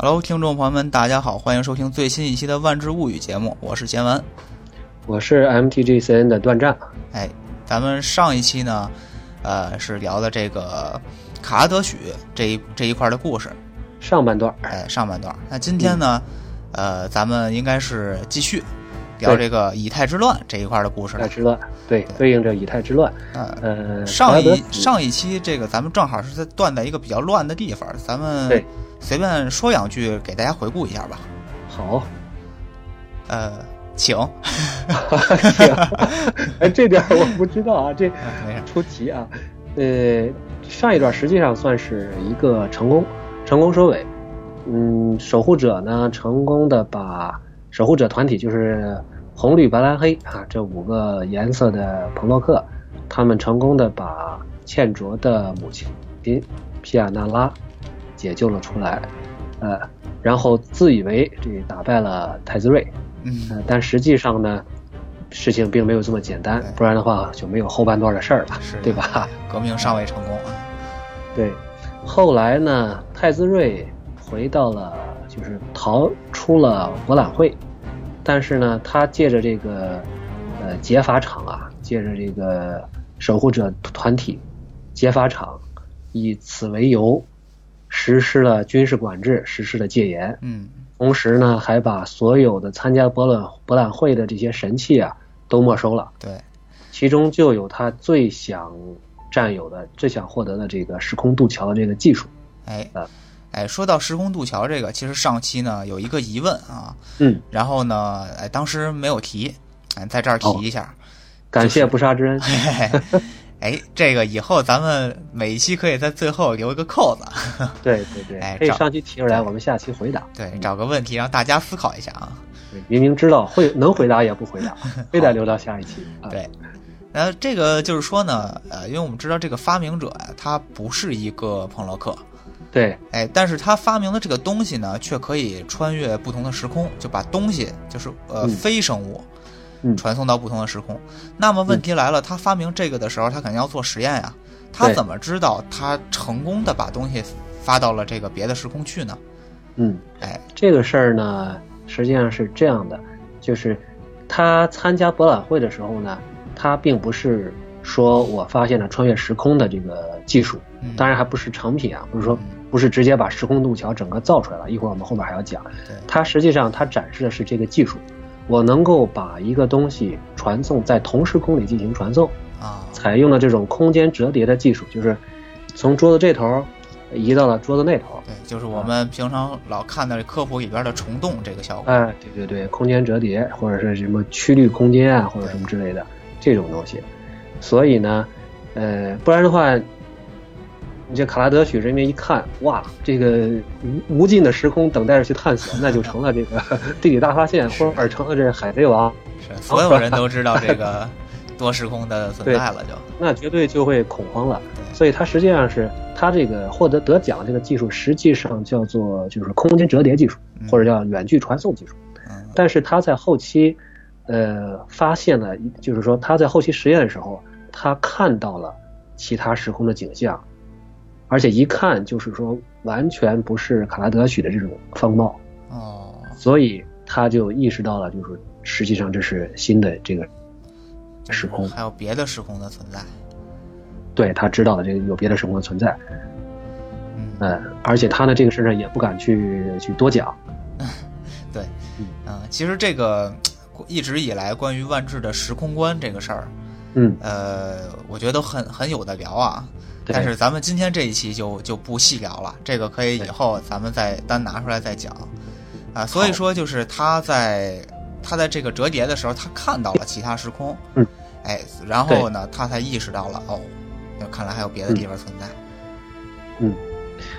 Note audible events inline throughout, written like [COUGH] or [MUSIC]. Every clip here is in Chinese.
Hello，听众朋友们，大家好，欢迎收听最新一期的《万智物语》节目，我是贤文，我是 MTGCN 的段战。哎，咱们上一期呢，呃，是聊的这个卡拉德许这一这一块的故事，上半段。哎，上半段。那今天呢，呃，咱们应该是继续聊这个以太之乱这一块的故事。以太之乱，对，对应着以太之乱。呃，上一上一期这个咱们正好是在断在一个比较乱的地方，咱们对。随便说两句，给大家回顾一下吧。好，呃，请。[LAUGHS] 哎，这点我不知道啊，这 [LAUGHS] 出题啊。呃，上一段实际上算是一个成功，成功收尾。嗯，守护者呢，成功的把守护者团体，就是红绿白蓝黑啊这五个颜色的彭洛克，他们成功的把茜卓的母亲皮亚纳拉。解救了出来，呃，然后自以为这打败了太子睿，嗯，但实际上呢，事情并没有这么简单，不然的话就没有后半段的事儿了，对吧？革命尚未成功啊。[LAUGHS] 对，后来呢，太子睿回到了，就是逃出了博览会，但是呢，他借着这个呃劫法场啊，借着这个守护者团体劫法场，以此为由。实施了军事管制，实施了戒严，嗯，同时呢，还把所有的参加博览博览会的这些神器啊都没收了，对，其中就有他最想占有的、最想获得的这个时空渡桥的这个技术。哎，哎，说到时空渡桥这个，其实上期呢有一个疑问啊，嗯，然后呢，哎，当时没有提，哎，在这儿提一下，感谢不杀之恩。哎，这个以后咱们每一期可以在最后留一个扣子。对 [LAUGHS] 对对，哎，可以上期提出来，我们下期回答。对，找个问题让大家思考一下啊。对明明知道会能回答也不回答，[LAUGHS] 非得留到下一期。对，呃，这个就是说呢，呃，因为我们知道这个发明者呀，他不是一个彭洛克。对，哎，但是他发明的这个东西呢，却可以穿越不同的时空，就把东西，就是呃非生物。传送到不同的时空，那么问题来了，他发明这个的时候，他肯定要做实验呀。他怎么知道他成功的把东西发到了这个别的时空去呢？嗯，哎，这个事儿呢，实际上是这样的，就是他参加博览会的时候呢，他并不是说我发现了穿越时空的这个技术，当然还不是成品啊，不是说不是直接把时空渡桥整个造出来了。一会儿我们后面还要讲，他实际上他展示的是这个技术。我能够把一个东西传送在同时空里进行传送啊，采用了这种空间折叠的技术，就是从桌子这头移到了桌子那头。对，就是我们平常老看到科普里边的虫洞这个效果。哎，对对对，空间折叠或者是什么曲率空间啊，或者什么之类的这种东西。所以呢，呃，不然的话。你这卡拉德许人民一看，哇，这个无无尽的时空等待着去探索，那就成了这个地理大发现，或者成了这海贼王。是，所有人都知道 [LAUGHS] 这个多时空的存在了，就那绝对就会恐慌了。所以它实际上是它这个获得得奖这个技术，实际上叫做就是空间折叠技术，或者叫远距传送技术。但是他在后期，呃，发现了，就是说他在后期实验的时候，他看到了其他时空的景象。而且一看就是说，完全不是卡拉德许的这种风貌哦，所以他就意识到了，就是实际上这是新的这个时空，还有别的时空的存在。对他知道的这个有别的时空的存在，嗯，而且他呢这个事上也不敢去去多讲。[LAUGHS] 对，嗯，其实这个一直以来关于万智的时空观这个事儿，嗯，呃，我觉得很很有的聊啊。但是咱们今天这一期就就不细聊了，这个可以以后咱们再单拿出来再讲，啊，所以说就是他在他在这个折叠的时候，他看到了其他时空，嗯，哎，然后呢，他才意识到了，哦，那看来还有别的地方存在，嗯，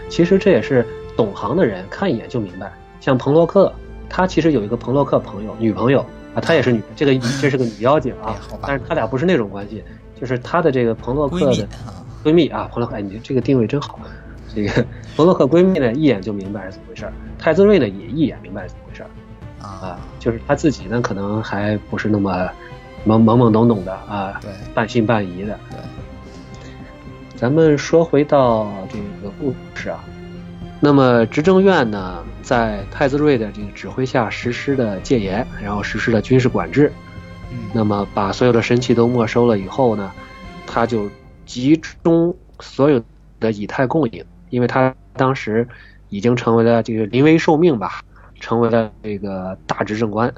其实这也是懂行的人看一眼就明白，像彭洛克，他其实有一个彭洛克朋友女朋友啊，她也是女，[LAUGHS] 这个这是个女妖精啊，但是他俩不是那种关系，就是他的这个彭洛克的。闺蜜啊，彭洛克，哎，你这个定位真好。这个彭洛克闺蜜呢，一眼就明白是怎么回事儿。太子睿呢，也一眼明白是怎么回事儿。啊，就是他自己呢，可能还不是那么懵懵懵懂懂的啊，对，半信半疑的。对。咱们说回到这个故事啊，那么执政院呢，在太子睿的这个指挥下实施的戒严，然后实施了军事管制。那么把所有的神器都没收了以后呢，他就集中所有的以太供应，因为他当时已经成为了这个临危受命吧，成为了这个大执政官。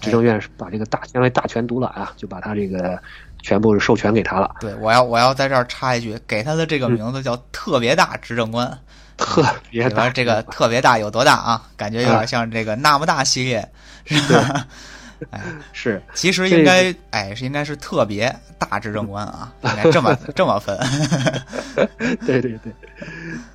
执政院是把这个大，相当于大权独揽啊，就把他这个全部授权给他了。对，我要我要在这儿插一句，给他的这个名字叫特别大执政官。[LAUGHS] 特别大，这个特别大有多大啊？感觉有点像这个那么大系列，是吧？[LAUGHS] 哎，[LAUGHS] 是，其实应该哎是应该是特别大执政官啊，应该这么 [LAUGHS] 这么分。对对对，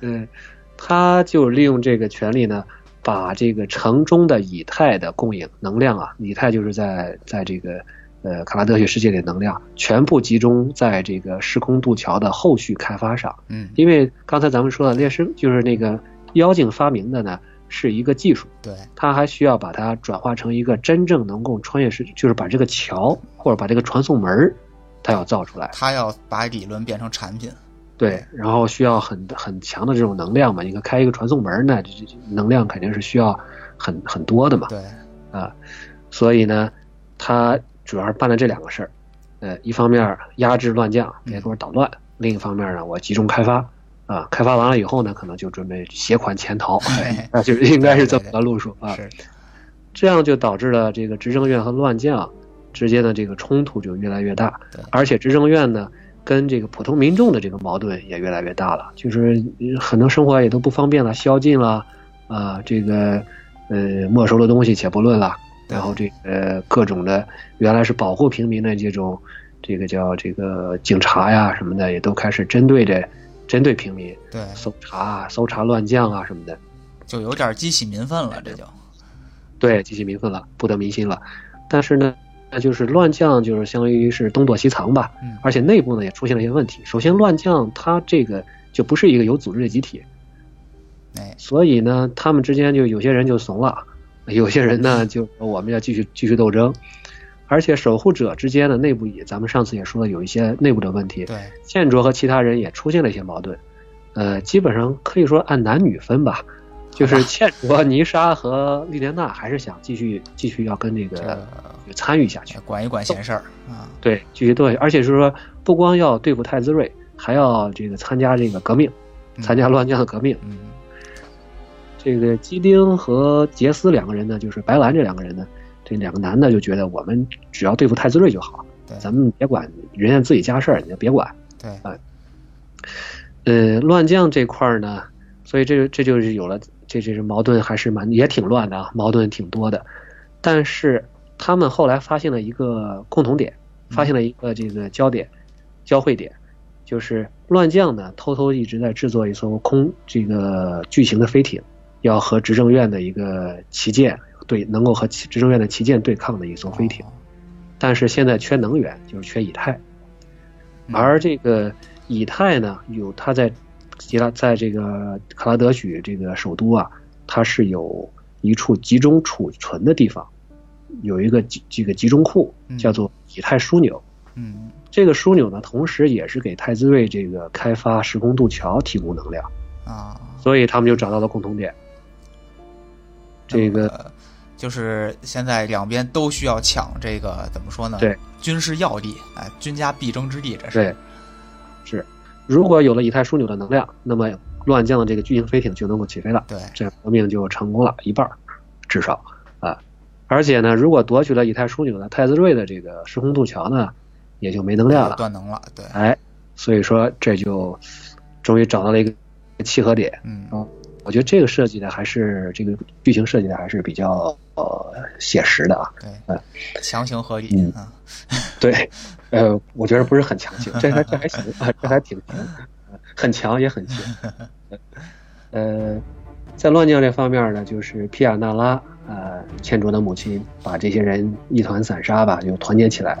嗯，他就利用这个权利呢。把这个城中的以太的供应能量啊，以太就是在在这个呃卡拉德学世界里能量全部集中在这个时空渡桥的后续开发上。嗯，因为刚才咱们说的猎狮就是那个妖精发明的呢，是一个技术。对，它还需要把它转化成一个真正能够穿越时，就是把这个桥或者把这个传送门它要造出来。它要把理论变成产品。对，然后需要很很强的这种能量嘛？你看开一个传送门，那这能量肯定是需要很很多的嘛。对，啊，所以呢，它主要是办了这两个事儿，呃，一方面压制乱将，别给我捣乱；另一方面呢，我集中开发，啊，开发完了以后呢，可能就准备携款潜逃，[LAUGHS] 那就应该是这么个路数啊。这样就导致了这个执政院和乱将之间的这个冲突就越来越大，而且执政院呢。跟这个普通民众的这个矛盾也越来越大了，就是很多生活也都不方便了，宵禁了，啊，这个呃没收的东西且不论了，然后这个各种的原来是保护平民的这种这个叫这个警察呀什么的，也都开始针对着针对平民，对，搜查搜查乱将啊什么的，就有点激起民愤了，这就。对激起民愤了，不得民心了，但是呢。那就是乱将，就是相当于是东躲西藏吧，嗯，而且内部呢也出现了一些问题。首先，乱将他这个就不是一个有组织的集体，哎，所以呢，他们之间就有些人就怂了，有些人呢就我们要继续继续斗争，而且守护者之间的内部也，咱们上次也说了有一些内部的问题，对，建卓和其他人也出现了一些矛盾，呃，基本上可以说按男女分吧。就是倩卓、泥沙和莉莲娜还是想继续继续要跟这个参与下去，管一管闲事儿啊。对，继续对，而且是说不光要对付太子睿，还要这个参加这个革命，参加乱将的革命。嗯。这个基丁和杰斯两个人呢，就是白兰这两个人呢，这两个男的就觉得我们只要对付太子睿就好，咱们别管人家自己家事儿，你就别管。对。啊。呃，乱将这块儿呢，所以这这就是有了。这这是矛盾还是蛮也挺乱的啊，矛盾挺多的，但是他们后来发现了一个共同点，发现了一个这个焦点交汇点，就是乱将呢偷偷一直在制作一艘空这个巨型的飞艇，要和执政院的一个旗舰对能够和执政院的旗舰对抗的一艘飞艇，但是现在缺能源，就是缺以太，而这个以太呢有它在。吉拉在这个卡拉德许这个首都啊，它是有一处集中储存的地方，有一个集这个集中库，叫做以太枢纽。嗯，这个枢纽呢，同时也是给太子睿这个开发时空渡桥提供能量啊，所以他们就找到了共同点。这个就是现在两边都需要抢这个怎么说呢？对，军事要地，哎，军家必争之地，这是。对是。如果有了以太枢纽的能量，那么乱将的这个巨型飞艇就能够起飞了。对，这样革命就成功了一半，至少啊。而且呢，如果夺取了以太枢纽的太子睿的这个时空渡桥呢，也就没能量了，断能了。对，哎，所以说这就终于找到了一个契合点。嗯，我觉得这个设计的还是这个剧情设计的还是比较呃写实的啊。对，嗯，强行合理嗯。对。呃，我觉得不是很强行，这还这还行啊，这还挺强，很强也很强。[LAUGHS] 呃，在乱将这方面呢，就是皮亚纳拉，呃，茜卓的母亲把这些人一团散沙吧，就团结起来，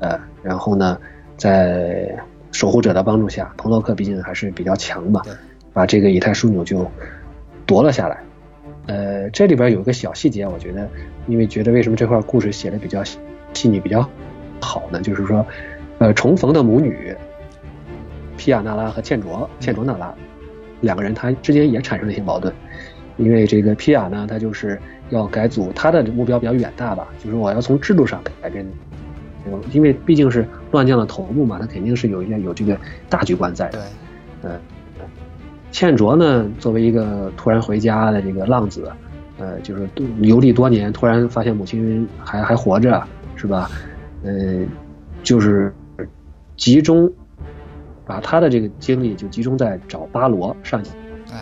呃，然后呢，在守护者的帮助下，彭洛克毕竟还是比较强嘛，把这个以太枢纽就夺了下来。呃，这里边有一个小细节，我觉得，因为觉得为什么这块故事写的比较细腻，比较。好呢，就是说，呃，重逢的母女皮亚纳拉和茜卓茜卓纳拉，两个人他之间也产生了一些矛盾，因为这个皮亚呢，他就是要改组，他的目标比较远大吧，就是我要从制度上改变，因为毕竟是乱将的头目嘛，他肯定是有一些有这个大局观在。对，嗯，茜卓呢，作为一个突然回家的这个浪子，呃，就是游历多年，突然发现母亲还还活着，是吧？呃，就是集中。把他的这个精力就集中在找巴罗上去，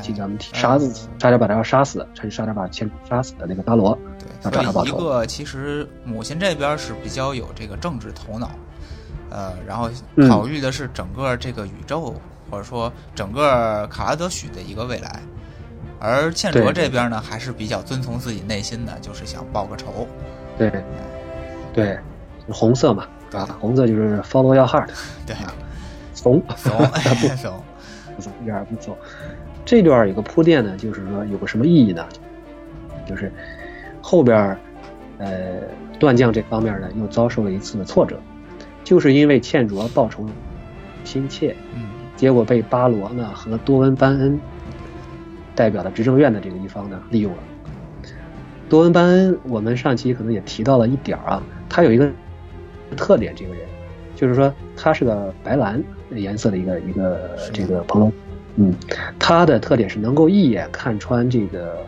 记咱们杀差点把他要杀死，差点把千杀死的那个巴罗，要找他报仇一个其实母亲这边是比较有这个政治头脑，呃，然后考虑的是整个这个宇宙或者说整个卡拉德许的一个未来，而倩卓这边呢还是比较遵从自己内心的，就是想报个仇，对，对，红色嘛，是吧？红色就是 follow your heart，[LAUGHS] 对。怂，怂，[LAUGHS] [LAUGHS] 怂，怂，一点不怂。这段有个铺垫呢，就是说有个什么意义呢？就是后边呃，断将这方面呢，又遭受了一次的挫折，就是因为倩卓报仇心切，嗯，结果被巴罗呢和多温班恩代表的执政院的这个一方呢利用了。多温班恩，我们上期可能也提到了一点啊，他有一个特点，这个人就是说他是个白蓝。颜色的一个一个这个朋友，嗯，他的特点是能够一眼看穿这个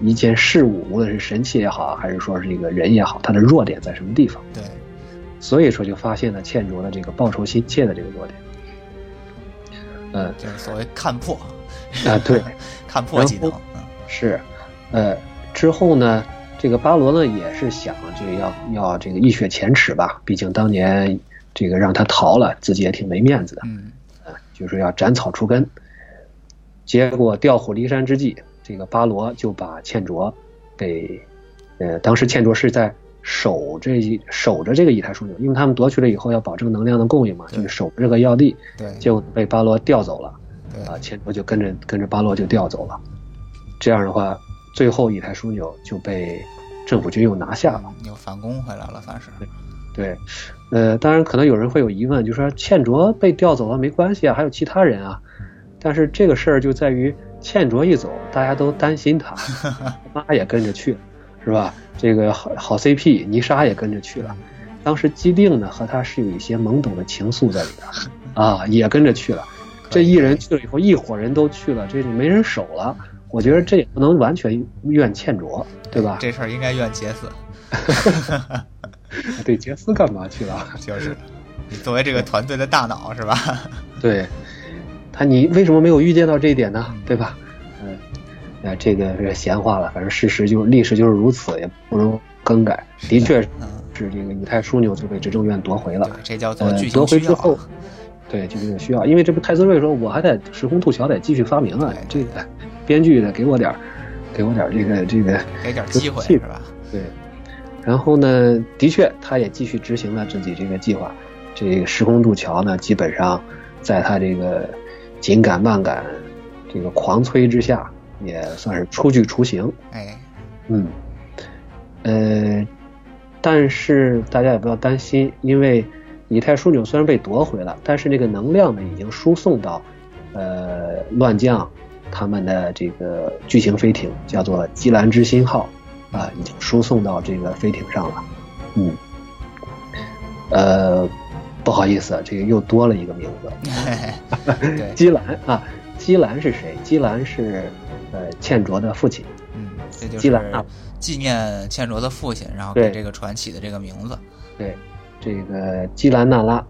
一件事物，无论是神器也好，还是说是这个人也好，他的弱点在什么地方？对，所以说就发现了倩卓的这个报仇心切的这个弱点。嗯，就是所谓看破啊，对，[LAUGHS] 看破技能，是，呃，之后呢，这个巴罗呢也是想这个要要这个一雪前耻吧，毕竟当年。这个让他逃了，自己也挺没面子的。嗯，啊，就是要斩草除根。结果调虎离山之际，这个巴罗就把倩卓给，呃，当时倩卓是在守这守着这个以太枢纽，因为他们夺取了以后要保证能量的供应嘛，就是守这个要地。对，结果被巴罗调走了。对，啊，茜卓就跟着跟着巴罗就调走了。这样的话，最后以太枢纽就被政府军又拿下了，又反攻回来了，算是。对，呃，当然可能有人会有疑问，就说倩卓被调走了没关系啊，还有其他人啊。但是这个事儿就在于倩卓一走，大家都担心他，[LAUGHS] 妈也跟着去了，是吧？这个好好 CP，泥沙也跟着去了。当时基定呢和他是有一些懵懂的情愫在里边，啊，也跟着去了。这一人去了以后，一伙人都去了，这就没人守了。我觉得这也不能完全怨倩卓，对吧？这事儿应该怨杰斯。[LAUGHS] 对，杰斯干嘛去了？[LAUGHS] 就是，作为这个团队的大脑是吧？[LAUGHS] 对，他你为什么没有预见到这一点呢？对吧？嗯，呃，这个是闲话了。反正事实就是历史就是如此，也不容更改。的确是这个以太枢纽就被执政院夺回了。这叫做夺回之后，对，就这个需要。因为这不太子睿说，我还得时空渡桥得继续发明啊。这个编剧得给我点儿给我点儿这个这个给点机会是吧？对。然后呢，的确，他也继续执行了自己这个计划。这个时空渡桥呢，基本上在他这个紧赶慢赶、这个狂催之下，也算是初具雏形。哎，嗯，呃，但是大家也不要担心，因为以太枢纽虽然被夺回了，但是那个能量呢，已经输送到呃乱将他们的这个巨型飞艇，叫做基兰之心号。啊，已经输送到这个飞艇上了，嗯，呃，不好意思，这个又多了一个名字，[LAUGHS] 基 [LAUGHS] 兰啊，基兰是谁？基兰是呃倩卓的父亲，嗯，这就是纪念倩卓的父亲，然后给这个船起的这个名字。对，这个基兰娜拉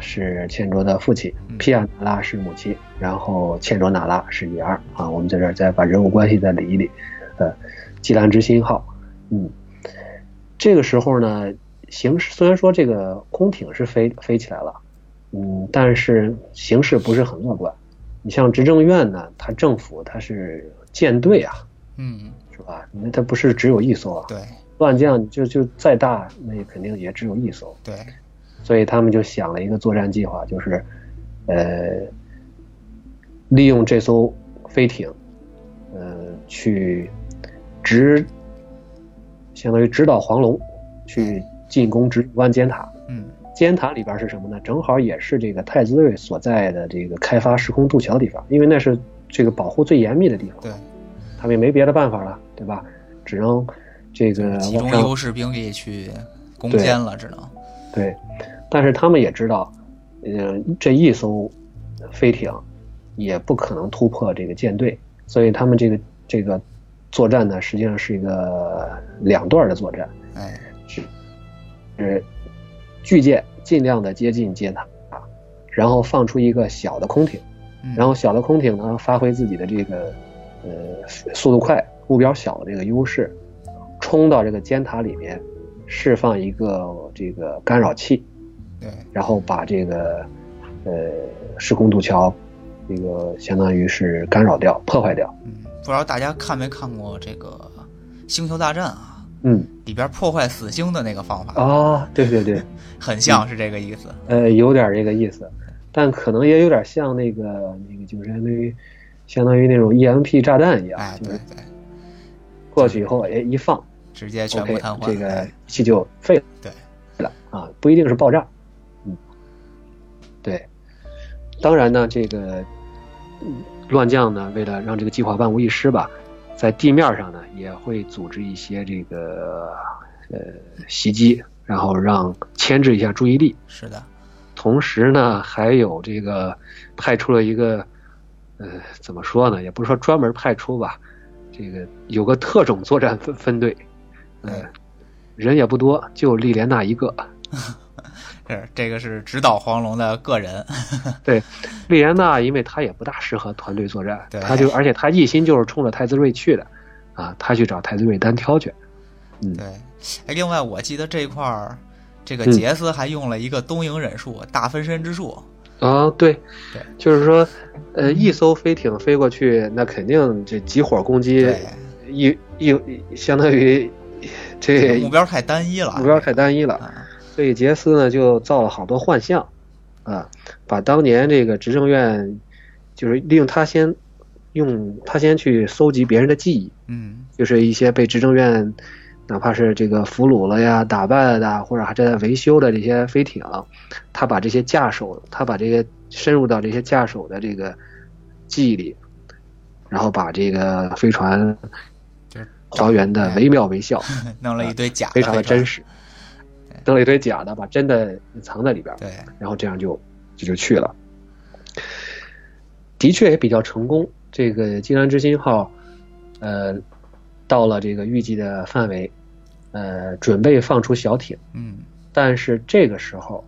是倩卓的父亲，皮亚娜拉是母亲，然后倩卓娜拉是女儿啊。我们在这儿再把人物关系再理一理，呃。基兰之心号，嗯，这个时候呢，形势虽然说这个空艇是飞飞起来了，嗯，但是形势不是很乐观。你像执政院呢，它政府它是舰队啊，嗯，是吧？那它不是只有一艘啊，对，乱将就就再大，那也肯定也只有一艘，对，所以他们就想了一个作战计划，就是呃，利用这艘飞艇，呃，去。直，相当于直捣黄龙去进攻直湾尖塔。嗯，尖塔里边是什么呢？正好也是这个太子卫所在的这个开发时空渡桥的地方，因为那是这个保护最严密的地方。对，他们也没别的办法了，对吧？只能这个集中优势兵力去攻坚了，只能。对，但是他们也知道，呃，这一艘飞艇也不可能突破这个舰队，所以他们这个这个作战呢，实际上是一个两段的作战。哎，是，是巨舰尽量的接近接塔，然后放出一个小的空艇，然后小的空艇呢发挥自己的这个呃速度快、目标小的这个优势，冲到这个尖塔里面。释放一个这个干扰器，对，然后把这个呃施工渡桥，这个相当于是干扰掉、破坏掉。嗯，不知道大家看没看过这个《星球大战》啊？嗯，里边破坏死星的那个方法啊，对对对，很像是这个意思。呃，有点这个意思，但可能也有点像那个那个，就是相当于相当于那种 EMP 炸弹一样。哎，对对。过去以后，哎，一放。直接全部瘫痪，这个气就废了。对，了啊，不一定是爆炸。嗯，对。当然呢，这个乱将呢，为了让这个计划万无一失吧，在地面上呢，也会组织一些这个呃袭击，然后让牵制一下注意力。是的。同时呢，还有这个派出了一个呃，怎么说呢？也不是说专门派出吧，这个有个特种作战分分队。嗯，人也不多，就莉莲娜一个。[LAUGHS] 是这个是指导黄龙的个人。[LAUGHS] 对，莉莲娜，因为她也不大适合团队作战，她就而且她一心就是冲着太子睿去的，啊，她去找太子睿单挑去。嗯，对。哎，另外我记得这块儿，这个杰斯还用了一个东瀛忍术大分身之术。啊，对，对，就是说，呃，一艘飞艇飞过去，那肯定这集火攻击，一一相当于。[LAUGHS] 这目标太单一了，目标太单一了，所以杰斯呢就造了好多幻象，啊，把当年这个执政院，就是利用他先用他先去搜集别人的记忆，嗯，就是一些被执政院哪怕是这个俘虏了呀、打败了的，或者还在维修的这些飞艇，他把这些驾手，他把这些深入到这些驾手的这个记忆里，然后把这个飞船。还原的惟妙惟肖，[LAUGHS] 弄了一堆假，非常的真实，弄了一堆假的，把真的藏在里边，对，然后这样就就就去了，的确也比较成功。这个金兰之心号，呃，到了这个预计的范围，呃，准备放出小艇，嗯，但是这个时候，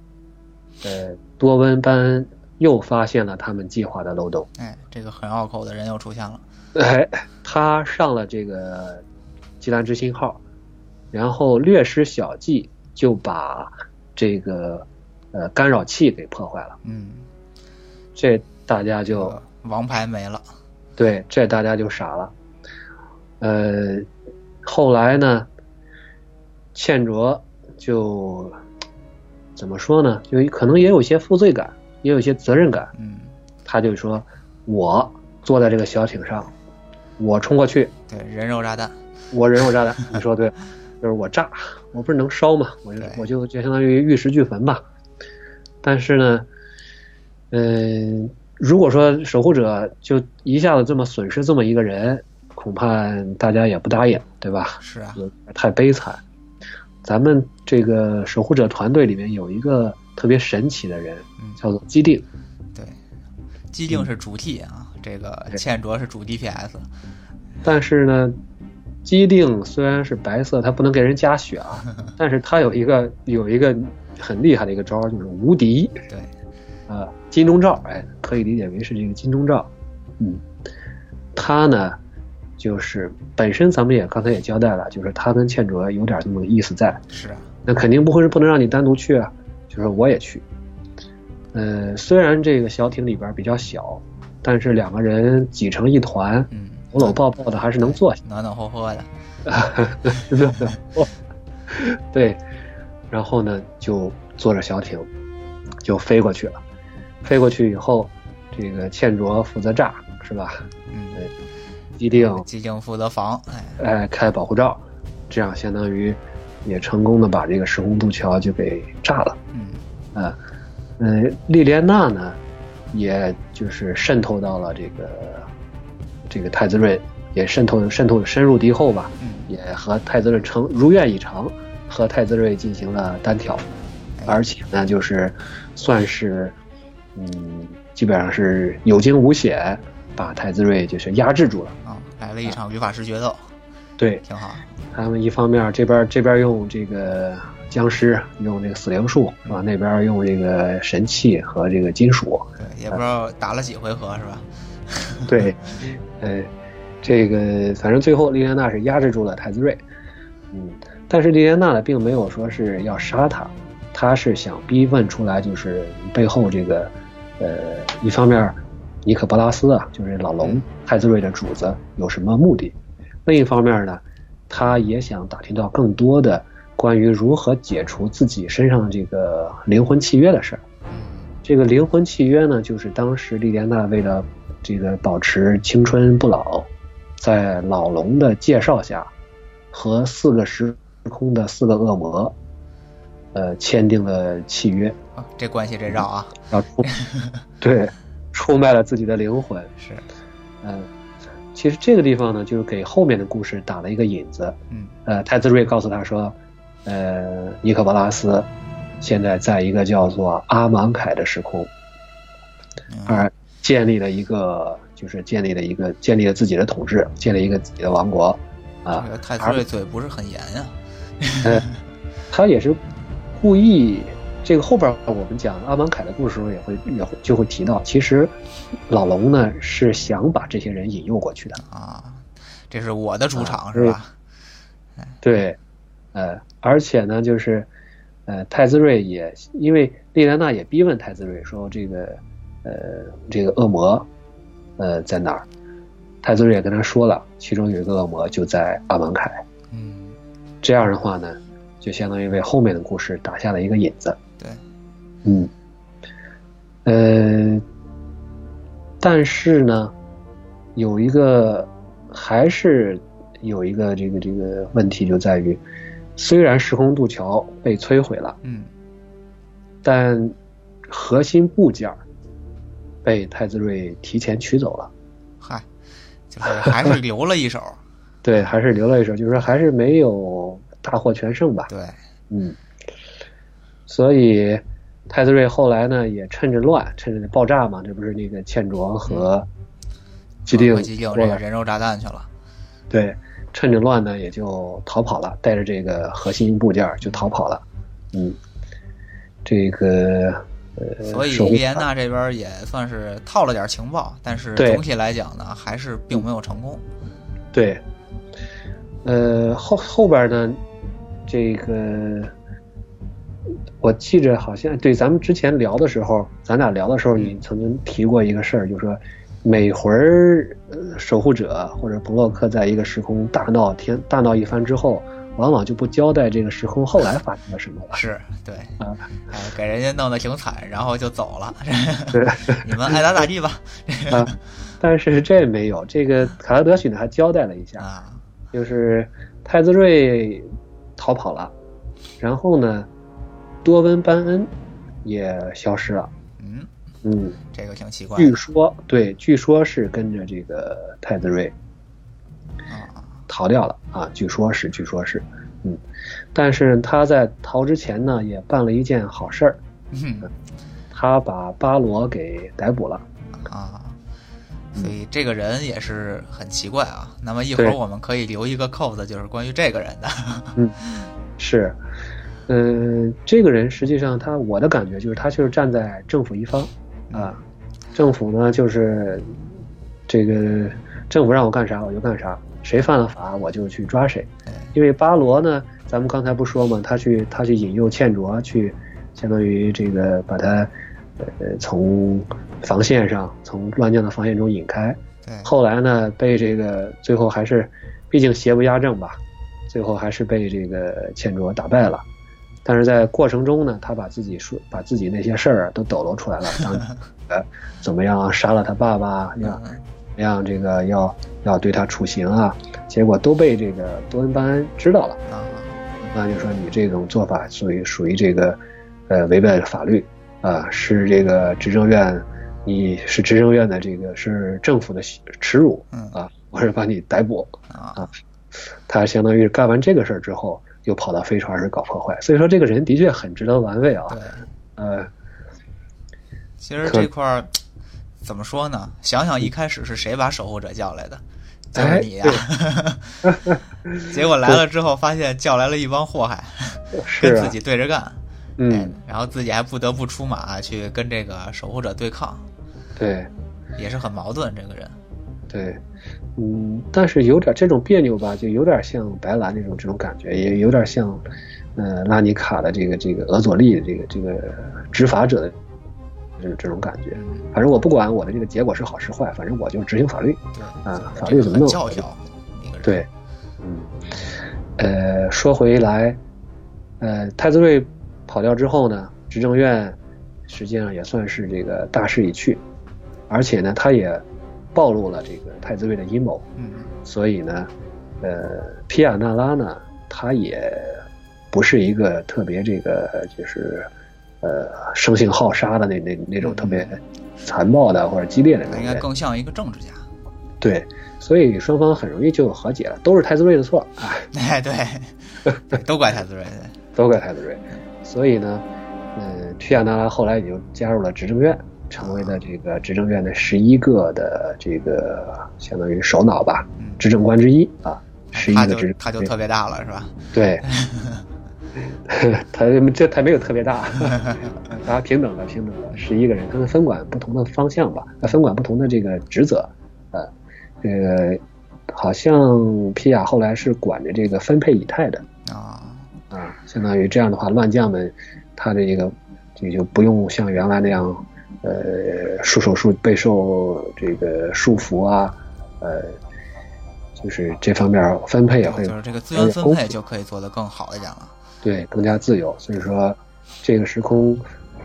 呃，多温班又发现了他们计划的漏洞，哎，这个很拗口的人又出现了，哎，他上了这个。吉兰之星号，然后略施小计就把这个呃干扰器给破坏了。嗯，这大家就王牌没了。对，这大家就傻了。呃，后来呢，茜卓就怎么说呢？就可能也有些负罪感，也有些责任感。嗯，他就说：“我坐在这个小艇上，我冲过去。”对，人肉炸弹。[LAUGHS] 我人肉炸弹，你说对，[LAUGHS] 就是我炸，我不是能烧吗？我就我就就相当于玉石俱焚吧。但是呢，嗯，如果说守护者就一下子这么损失这么一个人，恐怕大家也不答应，对吧？是啊，太悲惨。咱们这个守护者团队里面有一个特别神奇的人，叫做基定。对，基定是主 T 啊，这个茜卓是主 DPS。但是呢。基定虽然是白色，它不能给人加血啊，[LAUGHS] 但是它有一个有一个很厉害的一个招，就是无敌。对，啊，金钟罩，哎，可以理解为是这个金钟罩。嗯，他呢，就是本身咱们也刚才也交代了，就是他跟倩卓有点这么个意思在。是啊，那肯定不会是不能让你单独去啊，就是我也去。呃，虽然这个小艇里边比较小，但是两个人挤成一团。嗯。搂搂抱抱的还是能坐下，暖暖和和的。对，然后呢，就坐着小艇就飞过去了。飞过去以后，这个倩卓负责炸，是吧？嗯。基定机定负责防，哎哎，开保护罩，这样相当于也成功的把这个时空渡桥就给炸了。嗯。啊，嗯，莉莲娜呢，也就是渗透到了这个。这个太子睿也渗透渗透深入敌后吧，也和太子睿成如愿以偿，和太子睿进行了单挑，而且呢，就是算是嗯，基本上是有惊无险，把太子睿就是压制住了啊，来了一场与法师决斗，对，挺好。他们一方面这边这边用这个僵尸用这个死灵术是吧？那边用这个神器和这个金属，对，也不知道打了几回合是吧？[LAUGHS] 对，呃，这个反正最后莉莲娜是压制住了太子睿，嗯，但是莉莲娜呢并没有说是要杀他，他是想逼问出来就是背后这个呃一方面尼可波拉斯啊，就是老龙太子睿的主子有什么目的，另一方面呢。他也想打听到更多的关于如何解除自己身上的这个灵魂契约的事儿。这个灵魂契约呢，就是当时莉莲娜为了这个保持青春不老，在老龙的介绍下，和四个时空的四个恶魔，呃，签订了契约。这关系真绕啊！要出 [LAUGHS] 对，出卖了自己的灵魂。是，嗯。其实这个地方呢，就是给后面的故事打了一个引子。嗯，呃，太子瑞告诉他说，呃，尼克波拉斯现在在一个叫做阿芒凯的时空，而建立了一个，就是建立了一个，建立了自己的统治，建立一个自己的王国。啊，太子瑞嘴不是很严呀。嗯，[LAUGHS] 他也是故意。这个后边我们讲阿芒凯的故事时候也会也会就会提到，其实老龙呢是想把这些人引诱过去的啊，这是我的主场是吧？对，呃，而且呢就是呃太子睿也因为莉莲娜也逼问太子睿说这个呃这个恶魔呃在哪儿？太子睿也跟他说了，其中有一个恶魔就在阿芒凯。嗯，这样的话呢，就相当于为后面的故事打下了一个引子。嗯，呃，但是呢，有一个还是有一个这个这个问题就在于，虽然时空渡桥被摧毁了，嗯，但核心部件被太子睿提前取走了。嗨，就是还是留了一手。[LAUGHS] 对，还是留了一手，就是说还是没有大获全胜吧。对，嗯，所以。太子睿后来呢，也趁着乱，趁着爆炸嘛，这不是那个茜卓和基定过了人肉炸弹去了。对，趁着乱呢，也就逃跑了，带着这个核心部件就逃跑了。嗯，这个呃，所以莉莲娜这边也算是套了点情报，但是总体来讲呢，还是并没有成功。对，呃，后后边呢，这个。我记着好像对咱们之前聊的时候，咱俩聊的时候，你曾经提过一个事儿，就是说每回儿守护者或者彭洛克在一个时空大闹天大闹一番之后，往往就不交代这个时空后来发生了什么了。是对啊，给人家弄得挺惨，然后就走了。[LAUGHS] 对，你们爱咋咋地吧。[LAUGHS] 啊，[LAUGHS] 但是这没有，这个卡拉德许呢还交代了一下，啊就是太子睿逃跑了，然后呢。多温班恩也消失了。嗯嗯，这个挺奇怪。据说对，据说是跟着这个太子睿啊逃掉了啊，据说是，据说是，嗯，但是他在逃之前呢，也办了一件好事儿，他把巴罗给逮捕了啊，所以这个人也是很奇怪啊。那么一会儿我们可以留一个扣子，就是关于这个人的。嗯，是。嗯，这个人实际上他，我的感觉就是他就是站在政府一方，啊，政府呢就是这个政府让我干啥我就干啥，谁犯了法我就去抓谁。因为巴罗呢，咱们刚才不说嘛，他去他去引诱倩卓去，相当于这个把他呃从防线上从乱将的防线中引开。后来呢，被这个最后还是，毕竟邪不压正吧，最后还是被这个倩卓打败了。但是在过程中呢，他把自己说把自己那些事儿都抖搂出来了，当 [LAUGHS] 呃怎么样杀了他爸爸，要让这个要要对他处刑啊，结果都被这个多恩班知道了啊，那就说你这种做法，属于属于这个呃违背法律啊，是这个执政院你是执政院的这个是政府的耻辱，嗯。啊，我是把你逮捕啊。他相当于干完这个事儿之后，又跑到飞船上搞破坏。所以说，这个人的确很值得玩味啊。对，呃，其实这块儿怎么说呢？想想一开始是谁把守护者叫来的？就是你呀。[LAUGHS] 结果来了之后，发现叫来了一帮祸害，跟自己对着干。嗯，然后自己还不得不出马去跟这个守护者对抗，对，也是很矛盾。这个人，对，嗯，但是有点这种别扭吧，就有点像白兰那种这种感觉，也有点像，呃，拉尼卡的这个这个俄佐利的这个这个执法者的这这种感觉。反正我不管我的这个结果是好是坏，反正我就执行法律。对，啊，法律怎么弄？教条，对，嗯，呃，说回来，呃，太子睿。跑掉之后呢，执政院实际上也算是这个大势已去，而且呢，他也暴露了这个太子睿的阴谋。嗯，所以呢，呃，皮亚纳拉呢，他也不是一个特别这个就是呃生性好杀的那那那种特别残暴的或者激烈的人，应该更像一个政治家。对，所以双方很容易就和解了，都是太子睿的错啊。[LAUGHS] 哎，[LAUGHS] 对，都怪太子睿，都怪太子睿。所以呢，嗯，皮亚纳拉后来也就加入了执政院，成为了这个执政院的十一个的这个相当于首脑吧，执政官之一啊，十一个执，他就特别大了，是吧？对，[LAUGHS] [LAUGHS] 他这他没有特别大，大 [LAUGHS] 家平等的，平等的，十一个人，他们分管不同的方向吧，分管不同的这个职责，呃，这个好像皮亚后来是管着这个分配以太的啊。啊，相当于这样的话，乱将们他的这个这就不用像原来那样，呃，束手束备受这个束缚啊，呃，就是这方面分配也会就是这个资源分配就可以做得更好一点了。对，更加自由。所以说，这个时空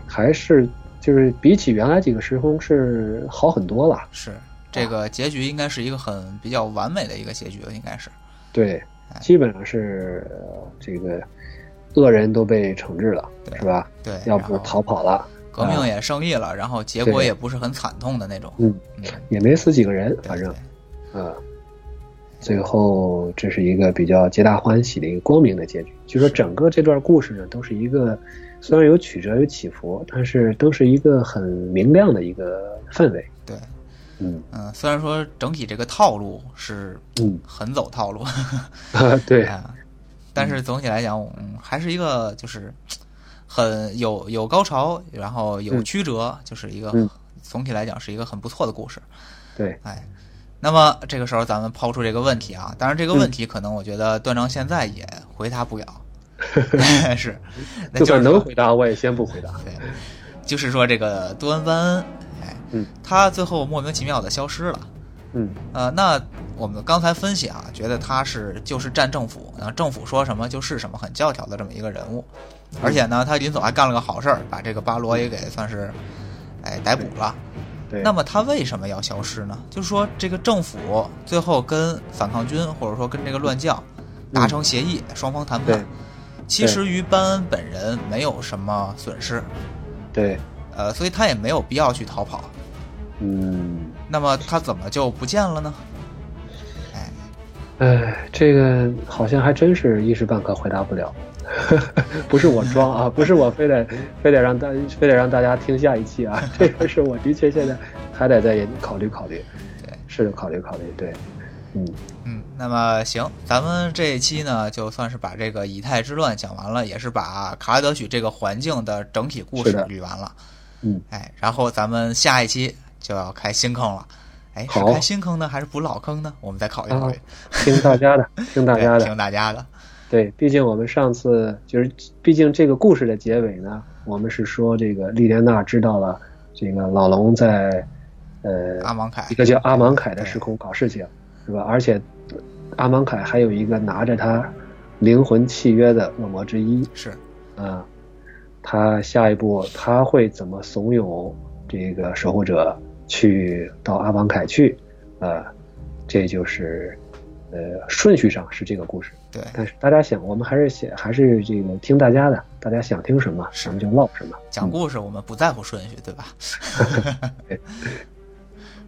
还是就是比起原来几个时空是好很多了。是这个结局应该是一个很比较完美的一个结局，应该是。对，基本上是这个。恶人都被惩治了，是吧？对，要不逃跑了，革命也胜利了，然后结果也不是很惨痛的那种。嗯，也没死几个人，反正，啊，最后这是一个比较皆大欢喜的一个光明的结局。就说整个这段故事呢，都是一个虽然有曲折有起伏，但是都是一个很明亮的一个氛围。对，嗯。嗯，虽然说整体这个套路是嗯。很走套路，[LAUGHS] 对。[LAUGHS] 但是总体来讲，嗯，还是一个就是很有有高潮，然后有曲折，就是一个总体来讲是一个很不错的故事。对，哎，那么这个时候咱们抛出这个问题啊，当然这个问题可能我觉得段章现在也回答不了，[LAUGHS] 是，那就是能回答我也先不回答。对，就是说这个多恩·班恩，哎，嗯，他最后莫名其妙的消失了。嗯，呃，那我们刚才分析啊，觉得他是就是战政府，然后政府说什么就是什么，很教条的这么一个人物。而且呢，他临走还干了个好事儿，把这个巴罗也给算是，哎，逮捕了。对。那么他为什么要消失呢？就是说这个政府最后跟反抗军或者说跟这个乱将达成协议，双方谈判，其实于班恩本人没有什么损失。对。呃，所以他也没有必要去逃跑。嗯。那么他怎么就不见了呢？哎，哎，这个好像还真是一时半刻回答不了，[LAUGHS] 不是我装啊，不是我非得非得让大非得让大家听下一期啊，这个是我的确现在还得再考虑考虑，对，是的，考虑考虑，对，嗯嗯，那么行，咱们这一期呢，就算是把这个以太之乱讲完了，也是把卡拉德许这个环境的整体故事捋完了，嗯，哎，然后咱们下一期。就要开新坑了，哎，是开新坑呢，还是补老坑呢？我们再考虑考虑。听大家的，听大 [LAUGHS] 家的，听大家的。对，毕竟我们上次就是，毕竟这个故事的结尾呢，我们是说这个莉莲娜知道了这个老龙在呃阿芒凯一个叫阿芒凯的时空搞事情，是吧？而且阿芒凯还有一个拿着他灵魂契约的恶魔之一，是啊，他下一步他会怎么怂恿这个守护者？去到阿芒凯去，呃，这就是呃，顺序上是这个故事，对。但是大家想，我们还是写，还是这个听大家的，大家想听什么，咱们就唠什么。讲故事我们不在乎顺序，对吧？[LAUGHS]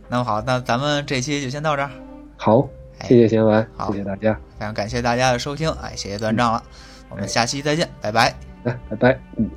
那么好，那咱们这期就先到这儿。好，谢谢贤文，谢谢大家，非常感谢大家的收听，哎，谢谢断账了，我们下期再见，拜拜。来，拜拜，嗯。